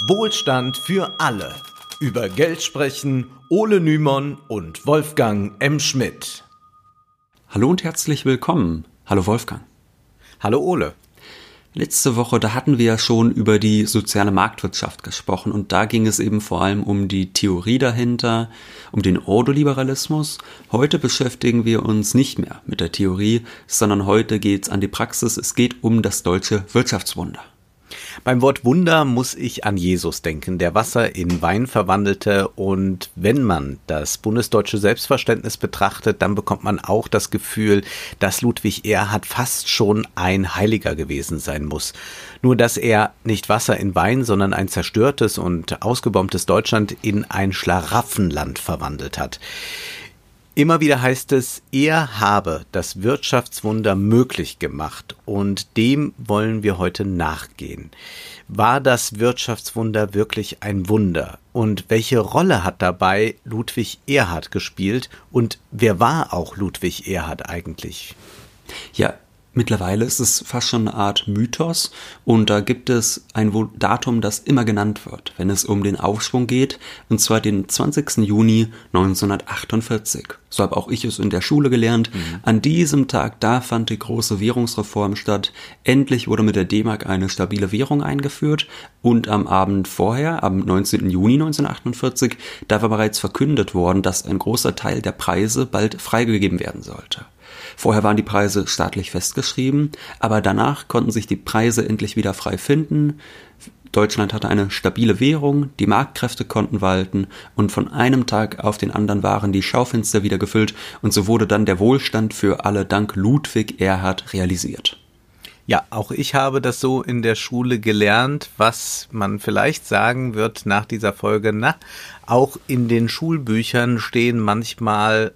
Wohlstand für alle. Über Geld sprechen Ole Nymon und Wolfgang M. Schmidt. Hallo und herzlich willkommen. Hallo Wolfgang. Hallo Ole. Letzte Woche, da hatten wir ja schon über die soziale Marktwirtschaft gesprochen und da ging es eben vor allem um die Theorie dahinter, um den Ordoliberalismus. Heute beschäftigen wir uns nicht mehr mit der Theorie, sondern heute geht's an die Praxis. Es geht um das deutsche Wirtschaftswunder. Beim Wort Wunder muss ich an Jesus denken, der Wasser in Wein verwandelte. Und wenn man das bundesdeutsche Selbstverständnis betrachtet, dann bekommt man auch das Gefühl, dass Ludwig Erhard fast schon ein Heiliger gewesen sein muss. Nur dass er nicht Wasser in Wein, sondern ein zerstörtes und ausgebombtes Deutschland in ein Schlaraffenland verwandelt hat. Immer wieder heißt es, er habe das Wirtschaftswunder möglich gemacht und dem wollen wir heute nachgehen. War das Wirtschaftswunder wirklich ein Wunder? Und welche Rolle hat dabei Ludwig Erhard gespielt? Und wer war auch Ludwig Erhard eigentlich? Ja, Mittlerweile ist es fast schon eine Art Mythos und da gibt es ein Datum, das immer genannt wird, wenn es um den Aufschwung geht, und zwar den 20. Juni 1948. So habe auch ich es in der Schule gelernt. Mhm. An diesem Tag, da fand die große Währungsreform statt. Endlich wurde mit der D-Mark eine stabile Währung eingeführt und am Abend vorher, am 19. Juni 1948, da war bereits verkündet worden, dass ein großer Teil der Preise bald freigegeben werden sollte. Vorher waren die Preise staatlich festgeschrieben, aber danach konnten sich die Preise endlich wieder frei finden. Deutschland hatte eine stabile Währung, die Marktkräfte konnten walten und von einem Tag auf den anderen waren die Schaufenster wieder gefüllt und so wurde dann der Wohlstand für alle dank Ludwig Erhard realisiert. Ja, auch ich habe das so in der Schule gelernt, was man vielleicht sagen wird nach dieser Folge. Na, auch in den Schulbüchern stehen manchmal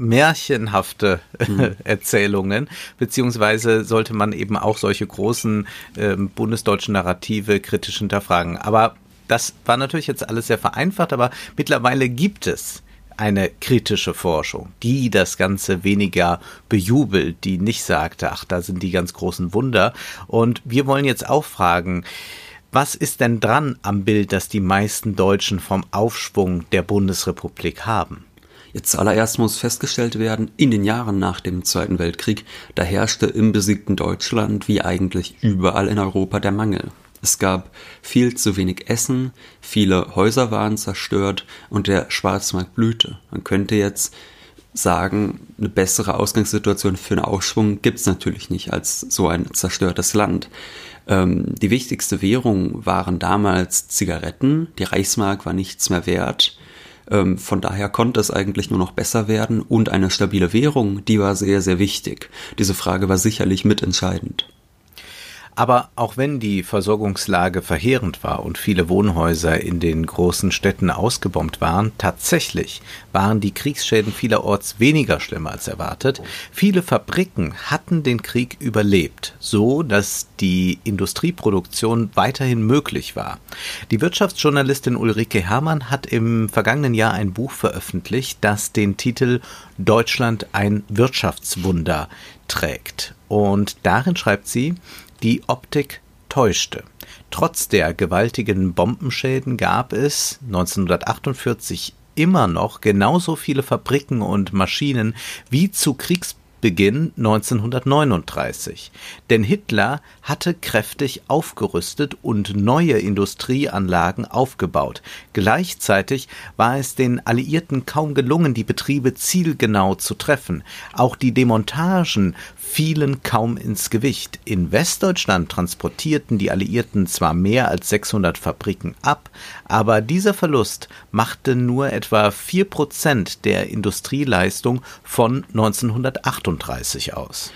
märchenhafte hm. Erzählungen, beziehungsweise sollte man eben auch solche großen äh, bundesdeutschen Narrative kritisch hinterfragen. Aber das war natürlich jetzt alles sehr vereinfacht, aber mittlerweile gibt es eine kritische Forschung, die das Ganze weniger bejubelt, die nicht sagte, ach, da sind die ganz großen Wunder. Und wir wollen jetzt auch fragen, was ist denn dran am Bild, das die meisten Deutschen vom Aufschwung der Bundesrepublik haben? Jetzt zuallererst muss festgestellt werden, in den Jahren nach dem Zweiten Weltkrieg, da herrschte im besiegten Deutschland wie eigentlich überall in Europa der Mangel. Es gab viel zu wenig Essen, viele Häuser waren zerstört und der Schwarzmarkt blühte. Man könnte jetzt sagen, eine bessere Ausgangssituation für einen Aufschwung gibt's natürlich nicht als so ein zerstörtes Land. Ähm, die wichtigste Währung waren damals Zigaretten, die Reichsmark war nichts mehr wert ähm, von daher konnte es eigentlich nur noch besser werden und eine stabile Währung, die war sehr, sehr wichtig. Diese Frage war sicherlich mitentscheidend. Aber auch wenn die Versorgungslage verheerend war und viele Wohnhäuser in den großen Städten ausgebombt waren, tatsächlich waren die Kriegsschäden vielerorts weniger schlimm als erwartet. Viele Fabriken hatten den Krieg überlebt, so dass die Industrieproduktion weiterhin möglich war. Die Wirtschaftsjournalistin Ulrike Herrmann hat im vergangenen Jahr ein Buch veröffentlicht, das den Titel Deutschland ein Wirtschaftswunder trägt. Und darin schreibt sie, die Optik täuschte. Trotz der gewaltigen Bombenschäden gab es 1948 immer noch genauso viele Fabriken und Maschinen wie zu Kriegs Beginn 1939. Denn Hitler hatte kräftig aufgerüstet und neue Industrieanlagen aufgebaut. Gleichzeitig war es den Alliierten kaum gelungen, die Betriebe zielgenau zu treffen. Auch die Demontagen fielen kaum ins Gewicht. In Westdeutschland transportierten die Alliierten zwar mehr als 600 Fabriken ab, aber dieser Verlust machte nur etwa vier Prozent der Industrieleistung von 1938 38 aus.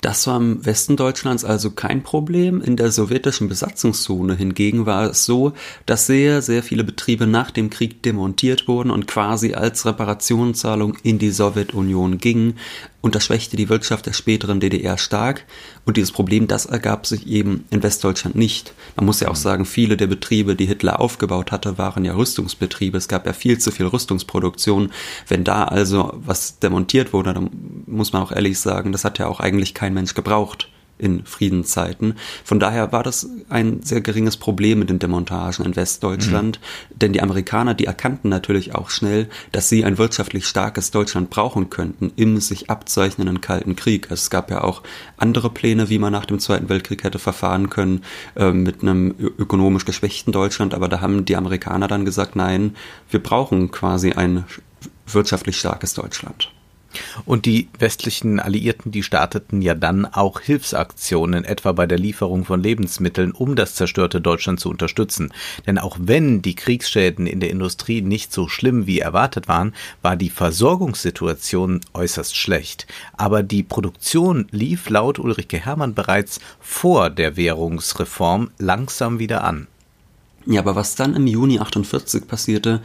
Das war im Westen Deutschlands also kein Problem. In der sowjetischen Besatzungszone hingegen war es so, dass sehr, sehr viele Betriebe nach dem Krieg demontiert wurden und quasi als Reparationszahlung in die Sowjetunion gingen und das schwächte die Wirtschaft der späteren DDR stark. Und dieses Problem, das ergab sich eben in Westdeutschland nicht. Man muss ja auch sagen, viele der Betriebe, die Hitler aufgebaut hatte, waren ja Rüstungsbetriebe. Es gab ja viel zu viel Rüstungsproduktion. Wenn da also was demontiert wurde, dann muss man auch ehrlich sagen, das hat ja auch eigentlich kein Mensch gebraucht. In Friedenszeiten. Von daher war das ein sehr geringes Problem mit den Demontagen in Westdeutschland, mhm. denn die Amerikaner, die erkannten natürlich auch schnell, dass sie ein wirtschaftlich starkes Deutschland brauchen könnten im sich abzeichnenden Kalten Krieg. Es gab ja auch andere Pläne, wie man nach dem Zweiten Weltkrieg hätte verfahren können äh, mit einem ökonomisch geschwächten Deutschland, aber da haben die Amerikaner dann gesagt, nein, wir brauchen quasi ein wirtschaftlich starkes Deutschland. Und die westlichen Alliierten, die starteten ja dann auch Hilfsaktionen, etwa bei der Lieferung von Lebensmitteln, um das zerstörte Deutschland zu unterstützen. Denn auch wenn die Kriegsschäden in der Industrie nicht so schlimm wie erwartet waren, war die Versorgungssituation äußerst schlecht. Aber die Produktion lief laut Ulrike Hermann bereits vor der Währungsreform langsam wieder an. Ja, aber was dann im Juni 48 passierte,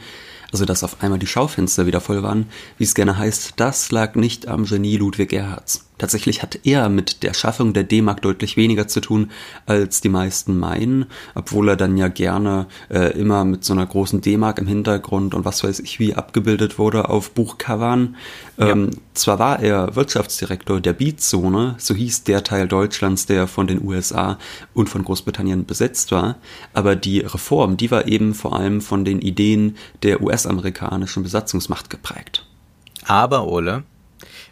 also dass auf einmal die Schaufenster wieder voll waren, wie es gerne heißt, das lag nicht am Genie Ludwig Erhards. Tatsächlich hat er mit der Schaffung der D-Mark deutlich weniger zu tun, als die meisten meinen, obwohl er dann ja gerne äh, immer mit so einer großen D-Mark im Hintergrund und was weiß ich wie abgebildet wurde auf Buchcovern. Ähm, ja. Zwar war er Wirtschaftsdirektor der Beat-Zone, so hieß der Teil Deutschlands, der von den USA und von Großbritannien besetzt war, aber die Reform, die war eben vor allem von den Ideen der US-amerikanischen Besatzungsmacht geprägt. Aber, Ole,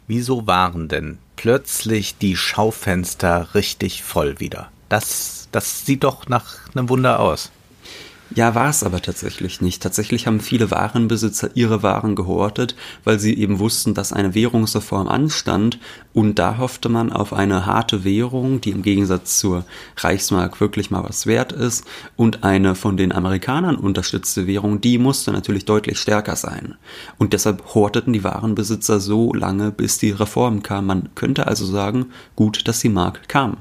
wieso waren denn plötzlich die Schaufenster richtig voll wieder. Das, das sieht doch nach einem Wunder aus. Ja, war es aber tatsächlich nicht. Tatsächlich haben viele Warenbesitzer ihre Waren gehortet, weil sie eben wussten, dass eine Währungsreform anstand und da hoffte man auf eine harte Währung, die im Gegensatz zur Reichsmark wirklich mal was wert ist und eine von den Amerikanern unterstützte Währung, die musste natürlich deutlich stärker sein. Und deshalb horteten die Warenbesitzer so lange, bis die Reform kam. Man könnte also sagen, gut, dass die Mark kam.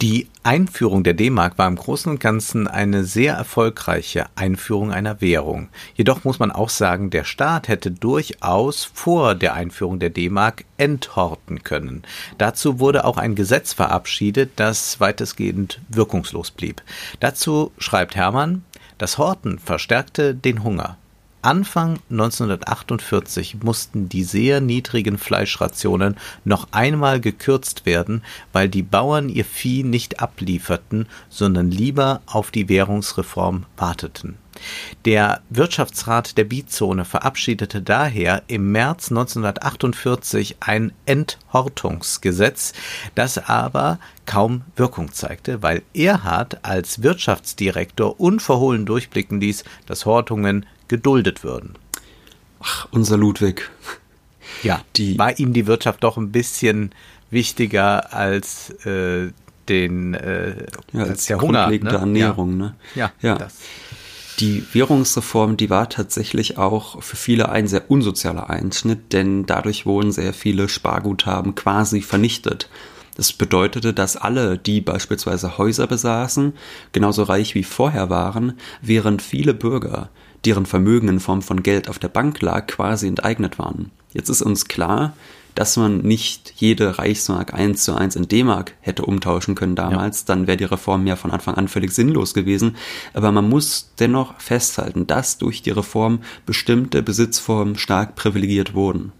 Die Einführung der D-Mark war im Großen und Ganzen eine sehr erfolgreiche Einführung einer Währung. Jedoch muss man auch sagen, der Staat hätte durchaus vor der Einführung der D-Mark enthorten können. Dazu wurde auch ein Gesetz verabschiedet, das weitestgehend wirkungslos blieb. Dazu schreibt Hermann, das Horten verstärkte den Hunger. Anfang 1948 mussten die sehr niedrigen Fleischrationen noch einmal gekürzt werden, weil die Bauern ihr Vieh nicht ablieferten, sondern lieber auf die Währungsreform warteten. Der Wirtschaftsrat der Bietzone verabschiedete daher im März 1948 ein Enthortungsgesetz, das aber kaum Wirkung zeigte, weil Erhard als Wirtschaftsdirektor unverhohlen durchblicken ließ, dass Hortungen geduldet würden. Ach, unser Ludwig. Ja, die war ihm die Wirtschaft doch ein bisschen wichtiger als äh, den äh, ja, als, als der Hunger, ne? Ernährung, ja. ne? Ja, ja. Das. Die Währungsreform, die war tatsächlich auch für viele ein sehr unsozialer Einschnitt, denn dadurch wurden sehr viele Sparguthaben quasi vernichtet. Das bedeutete, dass alle, die beispielsweise Häuser besaßen, genauso reich wie vorher waren, während viele Bürger, deren Vermögen in Form von Geld auf der Bank lag, quasi enteignet waren. Jetzt ist uns klar, dass man nicht jede Reichsmark eins zu eins in D-Mark hätte umtauschen können damals, ja. dann wäre die Reform ja von Anfang an völlig sinnlos gewesen. Aber man muss dennoch festhalten, dass durch die Reform bestimmte Besitzformen stark privilegiert wurden.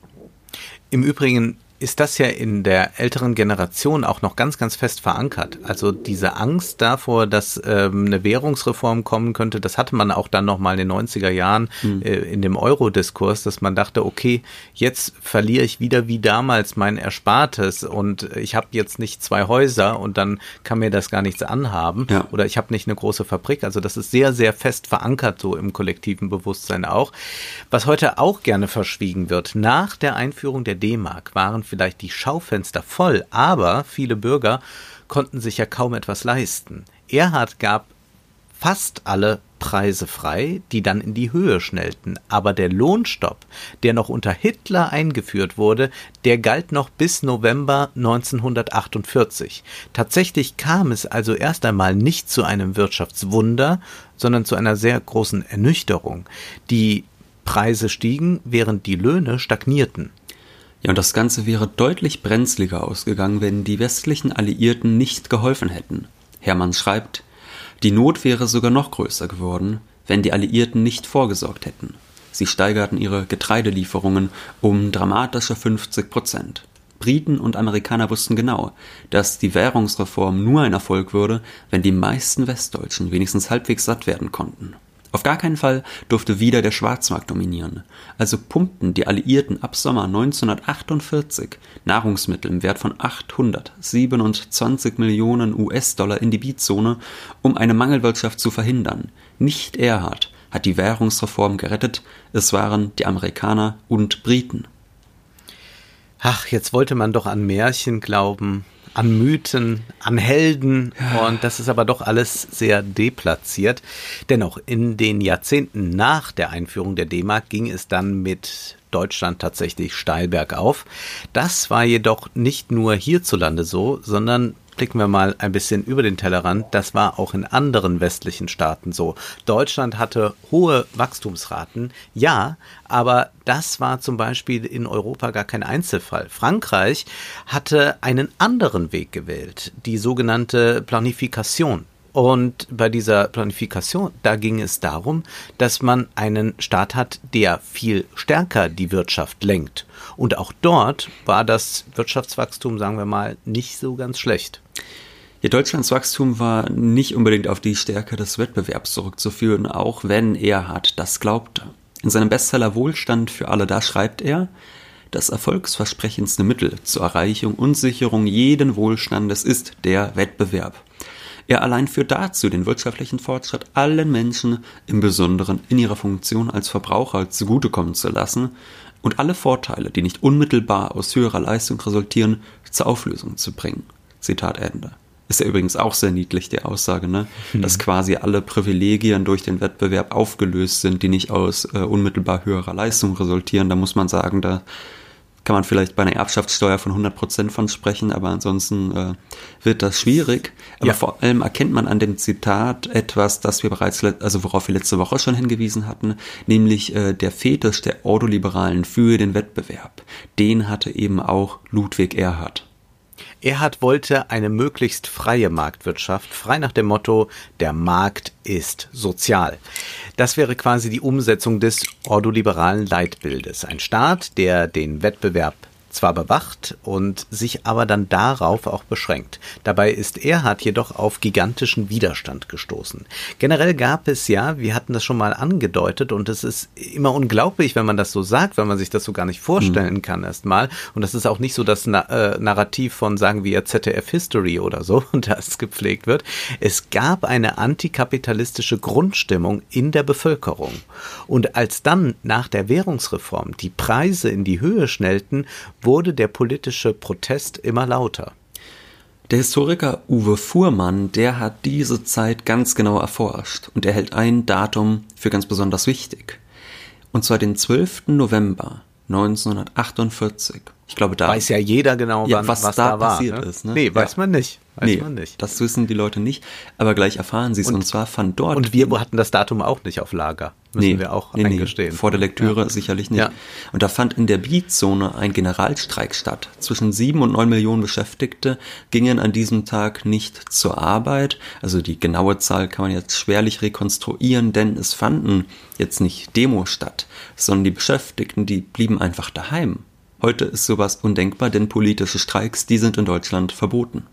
Im Übrigen ist das ja in der älteren Generation auch noch ganz, ganz fest verankert. Also diese Angst davor, dass ähm, eine Währungsreform kommen könnte, das hatte man auch dann nochmal in den 90er Jahren mhm. äh, in dem Euro-Diskurs, dass man dachte, okay, jetzt verliere ich wieder wie damals mein Erspartes und ich habe jetzt nicht zwei Häuser und dann kann mir das gar nichts anhaben ja. oder ich habe nicht eine große Fabrik. Also das ist sehr, sehr fest verankert so im kollektiven Bewusstsein auch. Was heute auch gerne verschwiegen wird, nach der Einführung der D-Mark waren vielleicht die Schaufenster voll, aber viele Bürger konnten sich ja kaum etwas leisten. Erhard gab fast alle Preise frei, die dann in die Höhe schnellten, aber der Lohnstopp, der noch unter Hitler eingeführt wurde, der galt noch bis November 1948. Tatsächlich kam es also erst einmal nicht zu einem Wirtschaftswunder, sondern zu einer sehr großen Ernüchterung. Die Preise stiegen, während die Löhne stagnierten. Ja, und das Ganze wäre deutlich brenzliger ausgegangen, wenn die westlichen Alliierten nicht geholfen hätten. Hermann schreibt, die Not wäre sogar noch größer geworden, wenn die Alliierten nicht vorgesorgt hätten. Sie steigerten ihre Getreidelieferungen um dramatische 50 Prozent. Briten und Amerikaner wussten genau, dass die Währungsreform nur ein Erfolg würde, wenn die meisten Westdeutschen wenigstens halbwegs satt werden konnten. Auf gar keinen Fall durfte wieder der Schwarzmarkt dominieren. Also pumpten die Alliierten ab Sommer 1948 Nahrungsmittel im Wert von 827 Millionen US-Dollar in die Bietzone, um eine Mangelwirtschaft zu verhindern. Nicht Erhard hat die Währungsreform gerettet, es waren die Amerikaner und Briten. Ach, jetzt wollte man doch an Märchen glauben, an Mythen, an Helden und das ist aber doch alles sehr deplatziert. Dennoch, in den Jahrzehnten nach der Einführung der D-Mark ging es dann mit Deutschland tatsächlich steil bergauf. Das war jedoch nicht nur hierzulande so, sondern blicken wir mal ein bisschen über den Tellerrand. Das war auch in anderen westlichen Staaten so. Deutschland hatte hohe Wachstumsraten, ja, aber das war zum Beispiel in Europa gar kein Einzelfall. Frankreich hatte einen anderen Weg gewählt, die sogenannte Planifikation. Und bei dieser Planifikation, da ging es darum, dass man einen Staat hat, der viel stärker die Wirtschaft lenkt. Und auch dort war das Wirtschaftswachstum, sagen wir mal, nicht so ganz schlecht. Ja, Deutschlands Wachstum war nicht unbedingt auf die Stärke des Wettbewerbs zurückzuführen, auch wenn Erhard das glaubte. In seinem Bestseller Wohlstand für alle, da schreibt er, das erfolgsversprechendste Mittel zur Erreichung und Sicherung jeden Wohlstandes ist der Wettbewerb. Er allein führt dazu, den wirtschaftlichen Fortschritt allen Menschen, im Besonderen in ihrer Funktion als Verbraucher zugutekommen zu lassen und alle Vorteile, die nicht unmittelbar aus höherer Leistung resultieren, zur Auflösung zu bringen. Zitat Ende. Ist ja übrigens auch sehr niedlich, die Aussage, ne? Mhm. dass quasi alle Privilegien durch den Wettbewerb aufgelöst sind, die nicht aus äh, unmittelbar höherer Leistung resultieren. Da muss man sagen, da kann man vielleicht bei einer Erbschaftssteuer von 100 Prozent von sprechen, aber ansonsten äh, wird das schwierig. Aber ja. vor allem erkennt man an dem Zitat etwas, das wir bereits, also worauf wir letzte Woche schon hingewiesen hatten, nämlich äh, der Fetisch der Ordoliberalen für den Wettbewerb. Den hatte eben auch Ludwig Erhard. Erhard wollte eine möglichst freie Marktwirtschaft, frei nach dem Motto, der Markt ist sozial. Das wäre quasi die Umsetzung des ordoliberalen Leitbildes. Ein Staat, der den Wettbewerb zwar bewacht und sich aber dann darauf auch beschränkt. Dabei ist Erhard jedoch auf gigantischen Widerstand gestoßen. Generell gab es ja, wir hatten das schon mal angedeutet und es ist immer unglaublich, wenn man das so sagt, wenn man sich das so gar nicht vorstellen mhm. kann erstmal. Und das ist auch nicht so das Na äh, Narrativ von, sagen wir, ZDF History oder so, das gepflegt wird. Es gab eine antikapitalistische Grundstimmung in der Bevölkerung. Und als dann nach der Währungsreform die Preise in die Höhe schnellten, wurde der politische Protest immer lauter. Der Historiker Uwe Fuhrmann, der hat diese Zeit ganz genau erforscht und er hält ein Datum für ganz besonders wichtig. Und zwar den 12. November 1948. Ich glaube, da weiß ja jeder genau, ja, wann, was, was, da, da war, passiert ne? ist. Ne? Nee, weiß ja. man nicht. Weiß nee, man nicht. Das wissen die Leute nicht, aber gleich erfahren sie es. Und, und, zwar fand dort. Und wir hatten das Datum auch nicht auf Lager. Müssen nee, wir auch nee, eingestehen. Nee, vor der Lektüre ja. sicherlich nicht. Ja. Und da fand in der Beat-Zone ein Generalstreik statt. Zwischen sieben und neun Millionen Beschäftigte gingen an diesem Tag nicht zur Arbeit. Also die genaue Zahl kann man jetzt schwerlich rekonstruieren, denn es fanden jetzt nicht Demos statt, sondern die Beschäftigten, die blieben einfach daheim. Heute ist sowas undenkbar, denn politische Streiks, die sind in Deutschland verboten.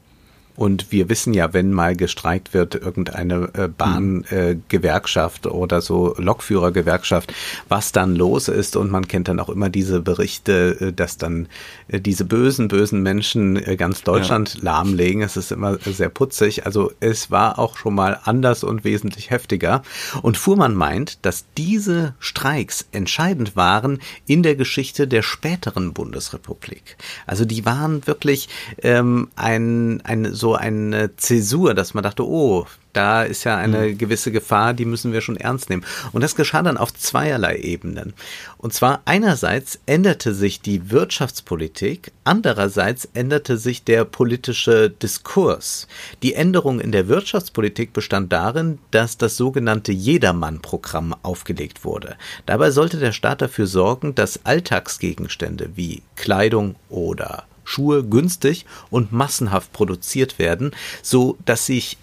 Und wir wissen ja, wenn mal gestreikt wird, irgendeine äh, Bahngewerkschaft äh, oder so Lokführergewerkschaft, was dann los ist. Und man kennt dann auch immer diese Berichte, äh, dass dann äh, diese bösen, bösen Menschen ganz Deutschland ja. lahmlegen. Es ist immer sehr putzig. Also es war auch schon mal anders und wesentlich heftiger. Und Fuhrmann meint, dass diese Streiks entscheidend waren in der Geschichte der späteren Bundesrepublik. Also die waren wirklich ähm, ein, ein so eine Zäsur, dass man dachte, oh, da ist ja eine mhm. gewisse Gefahr, die müssen wir schon ernst nehmen. Und das geschah dann auf zweierlei Ebenen. Und zwar einerseits änderte sich die Wirtschaftspolitik, andererseits änderte sich der politische Diskurs. Die Änderung in der Wirtschaftspolitik bestand darin, dass das sogenannte Jedermann-Programm aufgelegt wurde. Dabei sollte der Staat dafür sorgen, dass Alltagsgegenstände wie Kleidung oder Schuhe günstig und massenhaft produziert werden, so dass sich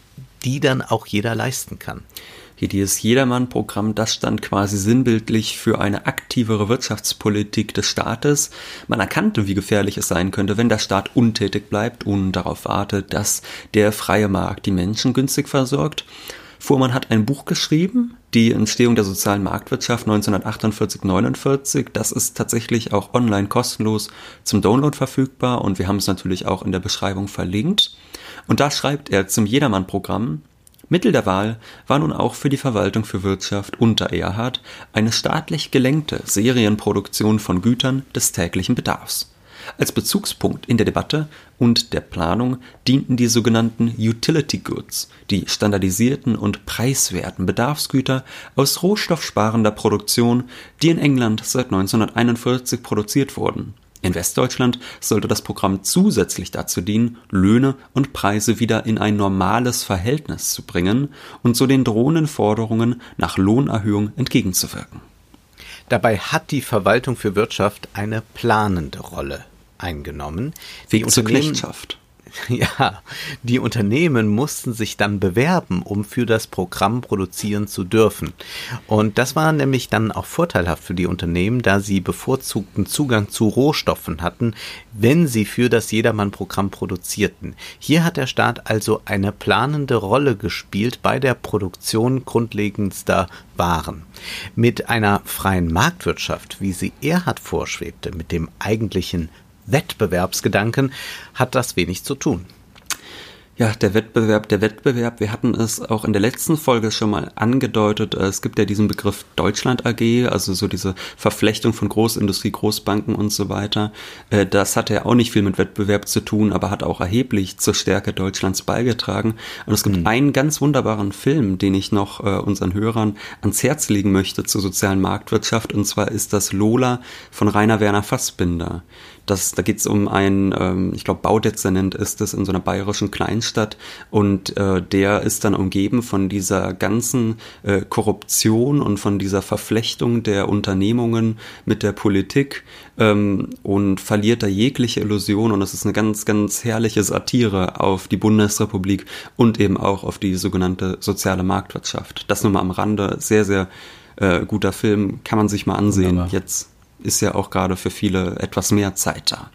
die dann auch jeder leisten kann. Hier dieses Jedermann-Programm, das stand quasi sinnbildlich für eine aktivere Wirtschaftspolitik des Staates. Man erkannte, wie gefährlich es sein könnte, wenn der Staat untätig bleibt und darauf wartet, dass der freie Markt die Menschen günstig versorgt. Fuhrmann hat ein Buch geschrieben, die Entstehung der sozialen Marktwirtschaft 1948-49. Das ist tatsächlich auch online kostenlos zum Download verfügbar und wir haben es natürlich auch in der Beschreibung verlinkt. Und da schreibt er zum Jedermann-Programm, Mittel der Wahl war nun auch für die Verwaltung für Wirtschaft unter Erhard eine staatlich gelenkte Serienproduktion von Gütern des täglichen Bedarfs. Als Bezugspunkt in der Debatte und der Planung dienten die sogenannten Utility Goods, die standardisierten und preiswerten Bedarfsgüter aus rohstoffsparender Produktion, die in England seit 1941 produziert wurden in Westdeutschland sollte das Programm zusätzlich dazu dienen, Löhne und Preise wieder in ein normales Verhältnis zu bringen und so den drohenden Forderungen nach Lohnerhöhung entgegenzuwirken. Dabei hat die Verwaltung für Wirtschaft eine planende Rolle eingenommen. Wie zur Knechtschaft. Ja, die Unternehmen mussten sich dann bewerben, um für das Programm produzieren zu dürfen. Und das war nämlich dann auch vorteilhaft für die Unternehmen, da sie bevorzugten Zugang zu Rohstoffen hatten, wenn sie für das Jedermann-Programm produzierten. Hier hat der Staat also eine planende Rolle gespielt bei der Produktion grundlegendster Waren. Mit einer freien Marktwirtschaft, wie sie Erhard vorschwebte, mit dem eigentlichen Wettbewerbsgedanken hat das wenig zu tun. Ja, der Wettbewerb, der Wettbewerb, wir hatten es auch in der letzten Folge schon mal angedeutet. Es gibt ja diesen Begriff Deutschland AG, also so diese Verflechtung von Großindustrie, Großbanken und so weiter. Äh, das hat ja auch nicht viel mit Wettbewerb zu tun, aber hat auch erheblich zur Stärke Deutschlands beigetragen. Und es gibt mhm. einen ganz wunderbaren Film, den ich noch äh, unseren Hörern ans Herz legen möchte zur sozialen Marktwirtschaft, und zwar ist das Lola von Rainer Werner Fassbinder. Das, da geht es um einen, ähm, ich glaube, Baudezernent ist es in so einer bayerischen Kleinstadt und äh, der ist dann umgeben von dieser ganzen äh, Korruption und von dieser Verflechtung der Unternehmungen mit der Politik ähm, und verliert da jegliche Illusion und es ist eine ganz, ganz herrliche Satire auf die Bundesrepublik und eben auch auf die sogenannte soziale Marktwirtschaft. Das nur mal am Rande, sehr, sehr äh, guter Film, kann man sich mal ansehen. Wunderbar. Jetzt ist ja auch gerade für viele etwas mehr Zeit da.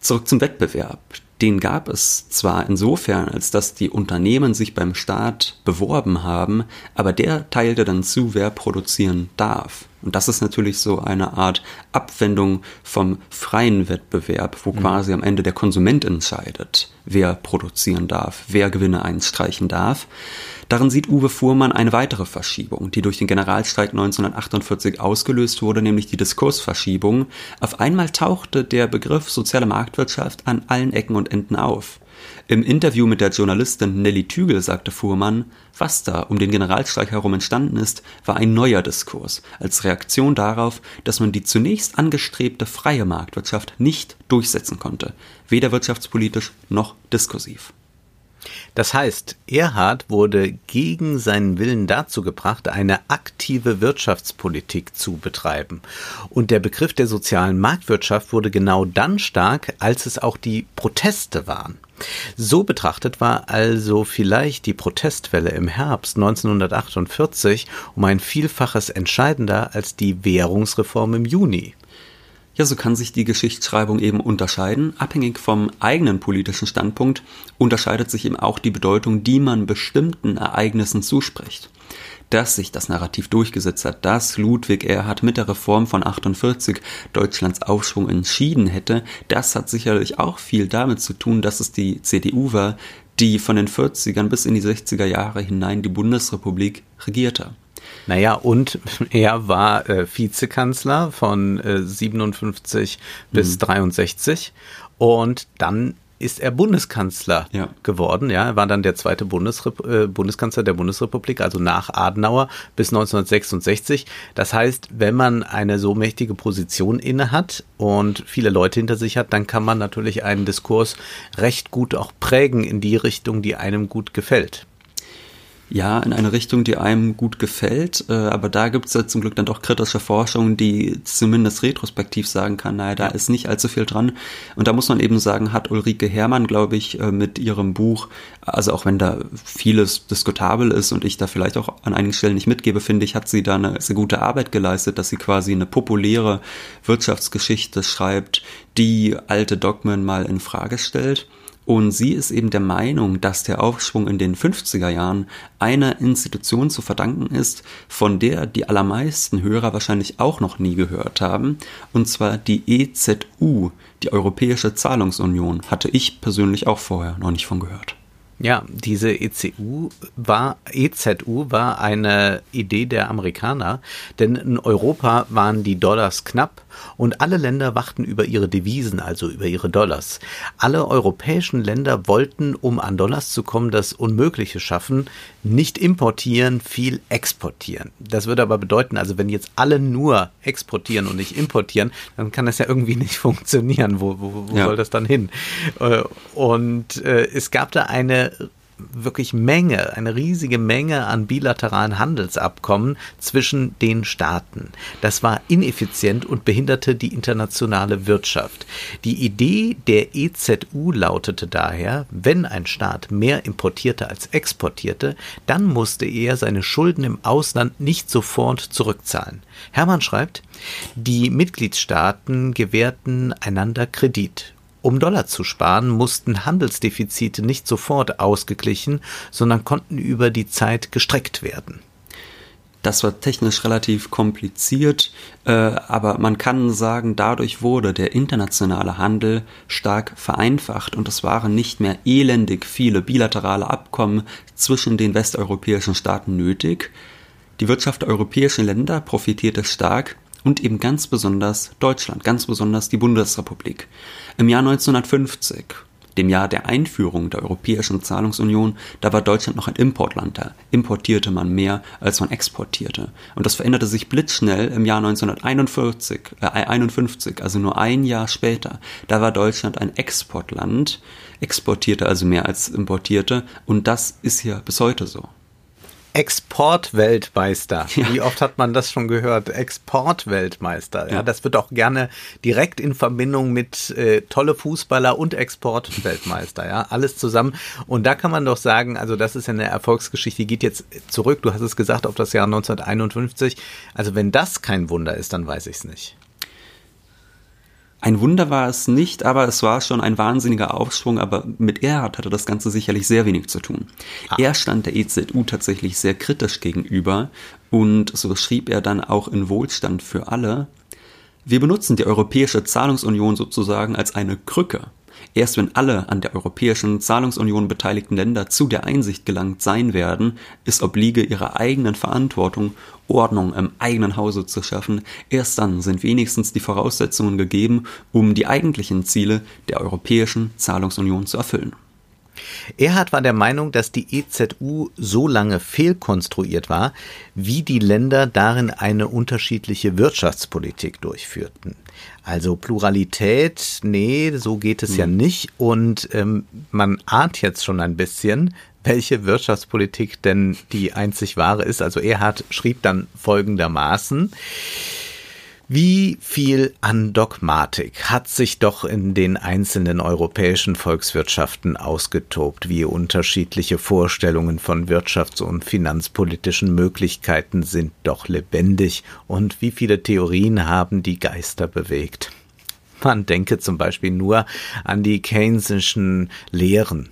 Zurück zum Wettbewerb. Den gab es zwar insofern, als dass die Unternehmen sich beim Staat beworben haben, aber der teilte dann zu, wer produzieren darf. Und das ist natürlich so eine Art Abwendung vom freien Wettbewerb, wo mhm. quasi am Ende der Konsument entscheidet, wer produzieren darf, wer Gewinne einstreichen darf. Darin sieht Uwe Fuhrmann eine weitere Verschiebung, die durch den Generalstreik 1948 ausgelöst wurde, nämlich die Diskursverschiebung. Auf einmal tauchte der Begriff soziale Marktwirtschaft an allen Ecken und Enden auf. Im Interview mit der Journalistin Nelly Tügel sagte Fuhrmann, was da um den Generalstreik herum entstanden ist, war ein neuer Diskurs, als Reaktion darauf, dass man die zunächst angestrebte freie Marktwirtschaft nicht durchsetzen konnte, weder wirtschaftspolitisch noch diskursiv. Das heißt, Erhard wurde gegen seinen Willen dazu gebracht, eine aktive Wirtschaftspolitik zu betreiben. Und der Begriff der sozialen Marktwirtschaft wurde genau dann stark, als es auch die Proteste waren. So betrachtet war also vielleicht die Protestwelle im Herbst 1948 um ein Vielfaches entscheidender als die Währungsreform im Juni. Ja, so kann sich die Geschichtsschreibung eben unterscheiden. Abhängig vom eigenen politischen Standpunkt unterscheidet sich eben auch die Bedeutung, die man bestimmten Ereignissen zuspricht. Dass sich das Narrativ durchgesetzt hat, dass Ludwig Erhard mit der Reform von 48 Deutschlands Aufschwung entschieden hätte, das hat sicherlich auch viel damit zu tun, dass es die CDU war, die von den 40ern bis in die 60er Jahre hinein die Bundesrepublik regierte. Naja, und er war äh, Vizekanzler von äh, 57 mhm. bis 63 und dann ist er Bundeskanzler ja. geworden. Ja, er war dann der zweite Bundesrep äh, Bundeskanzler der Bundesrepublik, also nach Adenauer bis 1966. Das heißt, wenn man eine so mächtige Position inne hat und viele Leute hinter sich hat, dann kann man natürlich einen Diskurs recht gut auch prägen in die Richtung, die einem gut gefällt. Ja, in eine Richtung, die einem gut gefällt, äh, aber da gibt es ja zum Glück dann doch kritische Forschung, die zumindest retrospektiv sagen kann, naja, da ist nicht allzu viel dran. Und da muss man eben sagen, hat Ulrike Herrmann, glaube ich, äh, mit ihrem Buch, also auch wenn da vieles diskutabel ist und ich da vielleicht auch an einigen Stellen nicht mitgebe, finde ich, hat sie da eine sehr gute Arbeit geleistet, dass sie quasi eine populäre Wirtschaftsgeschichte schreibt, die alte Dogmen mal in Frage stellt. Und sie ist eben der Meinung, dass der Aufschwung in den 50er Jahren einer Institution zu verdanken ist, von der die allermeisten Hörer wahrscheinlich auch noch nie gehört haben, und zwar die EZU, die Europäische Zahlungsunion, hatte ich persönlich auch vorher noch nicht von gehört. Ja, diese ECU war, EZU war eine Idee der Amerikaner, denn in Europa waren die Dollars knapp und alle Länder wachten über ihre Devisen, also über ihre Dollars. Alle europäischen Länder wollten, um an Dollars zu kommen, das Unmögliche schaffen, nicht importieren, viel exportieren. Das würde aber bedeuten, also wenn jetzt alle nur exportieren und nicht importieren, dann kann das ja irgendwie nicht funktionieren. Wo, wo, wo ja. soll das dann hin? Äh, und äh, es gab da eine wirklich Menge, eine riesige Menge an bilateralen Handelsabkommen zwischen den Staaten. Das war ineffizient und behinderte die internationale Wirtschaft. Die Idee der EZU lautete daher, wenn ein Staat mehr importierte als exportierte, dann musste er seine Schulden im Ausland nicht sofort zurückzahlen. Hermann schreibt, die Mitgliedstaaten gewährten einander Kredit um Dollar zu sparen, mussten Handelsdefizite nicht sofort ausgeglichen, sondern konnten über die Zeit gestreckt werden. Das war technisch relativ kompliziert, äh, aber man kann sagen, dadurch wurde der internationale Handel stark vereinfacht und es waren nicht mehr elendig viele bilaterale Abkommen zwischen den westeuropäischen Staaten nötig. Die Wirtschaft der europäischen Länder profitierte stark und eben ganz besonders Deutschland, ganz besonders die Bundesrepublik. Im Jahr 1950, dem Jahr der Einführung der Europäischen Zahlungsunion, da war Deutschland noch ein Importland, da importierte man mehr, als man exportierte. Und das veränderte sich blitzschnell im Jahr 1941, äh, 51, also nur ein Jahr später. Da war Deutschland ein Exportland, exportierte also mehr als importierte, und das ist ja bis heute so. Exportweltmeister. Ja. Wie oft hat man das schon gehört? Exportweltmeister. Ja, ja. das wird auch gerne direkt in Verbindung mit äh, tolle Fußballer und Exportweltmeister. Ja, alles zusammen. Und da kann man doch sagen, also das ist ja eine Erfolgsgeschichte, die geht jetzt zurück. Du hast es gesagt auf das Jahr 1951. Also wenn das kein Wunder ist, dann weiß ich es nicht. Ein Wunder war es nicht, aber es war schon ein wahnsinniger Aufschwung, aber mit Erhard hatte das Ganze sicherlich sehr wenig zu tun. Ah. Er stand der EZU tatsächlich sehr kritisch gegenüber und so schrieb er dann auch in Wohlstand für alle, wir benutzen die Europäische Zahlungsunion sozusagen als eine Krücke. Erst wenn alle an der Europäischen Zahlungsunion beteiligten Länder zu der Einsicht gelangt sein werden, es obliege ihrer eigenen Verantwortung, Ordnung im eigenen Hause zu schaffen, erst dann sind wenigstens die Voraussetzungen gegeben, um die eigentlichen Ziele der Europäischen Zahlungsunion zu erfüllen. Erhard war der Meinung, dass die EZU so lange fehlkonstruiert war, wie die Länder darin eine unterschiedliche Wirtschaftspolitik durchführten. Also Pluralität, nee, so geht es hm. ja nicht. Und ähm, man ahnt jetzt schon ein bisschen, welche Wirtschaftspolitik denn die einzig wahre ist. Also Erhard schrieb dann folgendermaßen. Wie viel an Dogmatik hat sich doch in den einzelnen europäischen Volkswirtschaften ausgetobt, wie unterschiedliche Vorstellungen von wirtschafts- und finanzpolitischen Möglichkeiten sind doch lebendig und wie viele Theorien haben die Geister bewegt. Man denke zum Beispiel nur an die Keynesischen Lehren,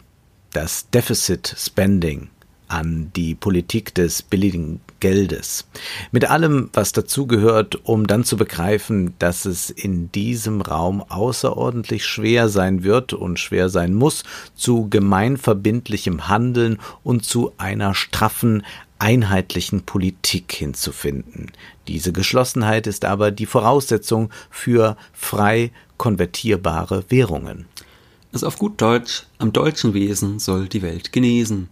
das Deficit Spending, an die Politik des billigen Geldes. Mit allem, was dazugehört, um dann zu begreifen, dass es in diesem Raum außerordentlich schwer sein wird und schwer sein muss, zu gemeinverbindlichem Handeln und zu einer straffen, einheitlichen Politik hinzufinden. Diese Geschlossenheit ist aber die Voraussetzung für frei konvertierbare Währungen. Also auf gut Deutsch, am deutschen Wesen soll die Welt genesen.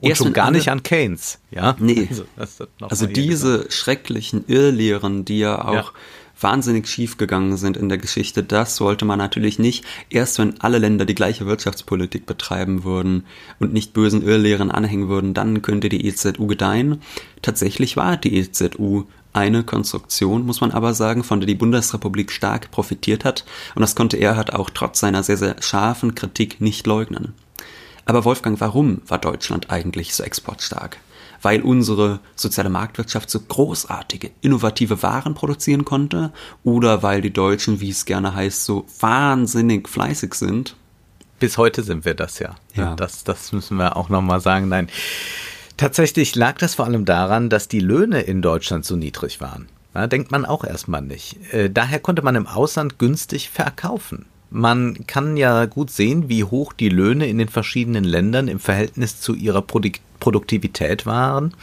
Und schon gar nicht an Keynes, ja? Nee. Also, also diese schrecklichen Irrlehren, die ja auch ja. wahnsinnig schief gegangen sind in der Geschichte, das wollte man natürlich nicht. Erst wenn alle Länder die gleiche Wirtschaftspolitik betreiben würden und nicht bösen Irrlehren anhängen würden, dann könnte die EZU gedeihen. Tatsächlich war die EZU eine Konstruktion, muss man aber sagen, von der die Bundesrepublik stark profitiert hat, und das konnte Erhard auch trotz seiner sehr, sehr scharfen Kritik nicht leugnen. Aber Wolfgang, warum war Deutschland eigentlich so exportstark? Weil unsere soziale Marktwirtschaft so großartige, innovative Waren produzieren konnte? Oder weil die Deutschen, wie es gerne heißt, so wahnsinnig fleißig sind? Bis heute sind wir das ja. ja. Das, das müssen wir auch nochmal sagen. Nein. Tatsächlich lag das vor allem daran, dass die Löhne in Deutschland so niedrig waren. Da denkt man auch erstmal nicht. Äh, daher konnte man im Ausland günstig verkaufen. Man kann ja gut sehen, wie hoch die Löhne in den verschiedenen Ländern im Verhältnis zu ihrer Produktivität waren.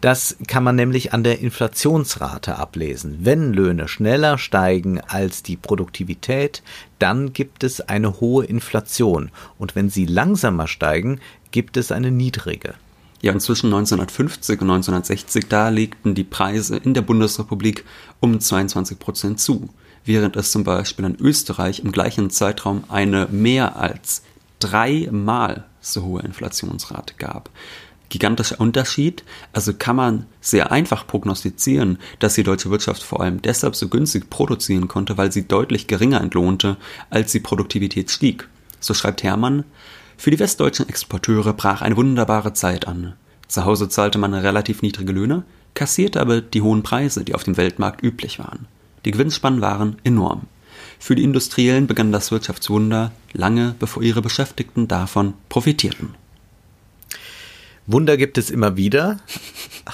Das kann man nämlich an der Inflationsrate ablesen. Wenn Löhne schneller steigen als die Produktivität, dann gibt es eine hohe Inflation. Und wenn sie langsamer steigen, gibt es eine niedrige. Ja, und zwischen 1950 und 1960, da legten die Preise in der Bundesrepublik um 22 Prozent zu, während es zum Beispiel in Österreich im gleichen Zeitraum eine mehr als dreimal so hohe Inflationsrate gab. Gigantischer Unterschied, also kann man sehr einfach prognostizieren, dass die deutsche Wirtschaft vor allem deshalb so günstig produzieren konnte, weil sie deutlich geringer entlohnte, als die Produktivität stieg. So schreibt Hermann, für die westdeutschen Exporteure brach eine wunderbare Zeit an. Zu Hause zahlte man relativ niedrige Löhne, kassierte aber die hohen Preise, die auf dem Weltmarkt üblich waren. Die Gewinnspannen waren enorm. Für die Industriellen begann das Wirtschaftswunder lange bevor ihre Beschäftigten davon profitierten. Wunder gibt es immer wieder,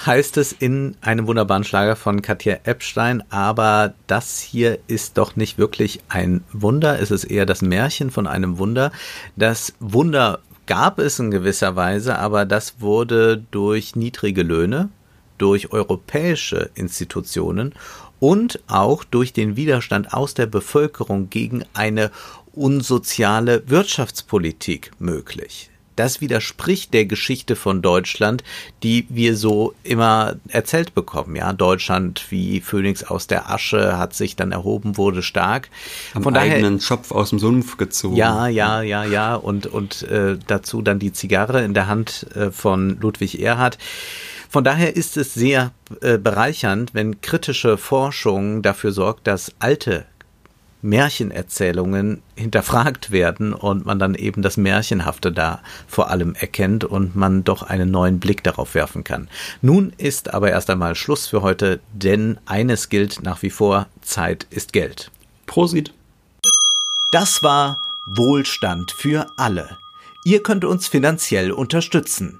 heißt es in einem wunderbaren Schlager von Katja Epstein, aber das hier ist doch nicht wirklich ein Wunder, es ist eher das Märchen von einem Wunder. Das Wunder gab es in gewisser Weise, aber das wurde durch niedrige Löhne, durch europäische Institutionen und auch durch den Widerstand aus der Bevölkerung gegen eine unsoziale Wirtschaftspolitik möglich das widerspricht der Geschichte von Deutschland, die wir so immer erzählt bekommen. Ja, Deutschland wie Phönix aus der Asche hat sich dann erhoben, wurde stark. Am von eigenen daher, Schopf aus dem Sumpf gezogen. Ja, ja, ja, ja. Und, und äh, dazu dann die Zigarre in der Hand äh, von Ludwig Erhard. Von daher ist es sehr äh, bereichernd, wenn kritische Forschung dafür sorgt, dass alte Märchenerzählungen hinterfragt werden und man dann eben das Märchenhafte da vor allem erkennt und man doch einen neuen Blick darauf werfen kann. Nun ist aber erst einmal Schluss für heute, denn eines gilt nach wie vor, Zeit ist Geld. Prosit. Das war Wohlstand für alle. Ihr könnt uns finanziell unterstützen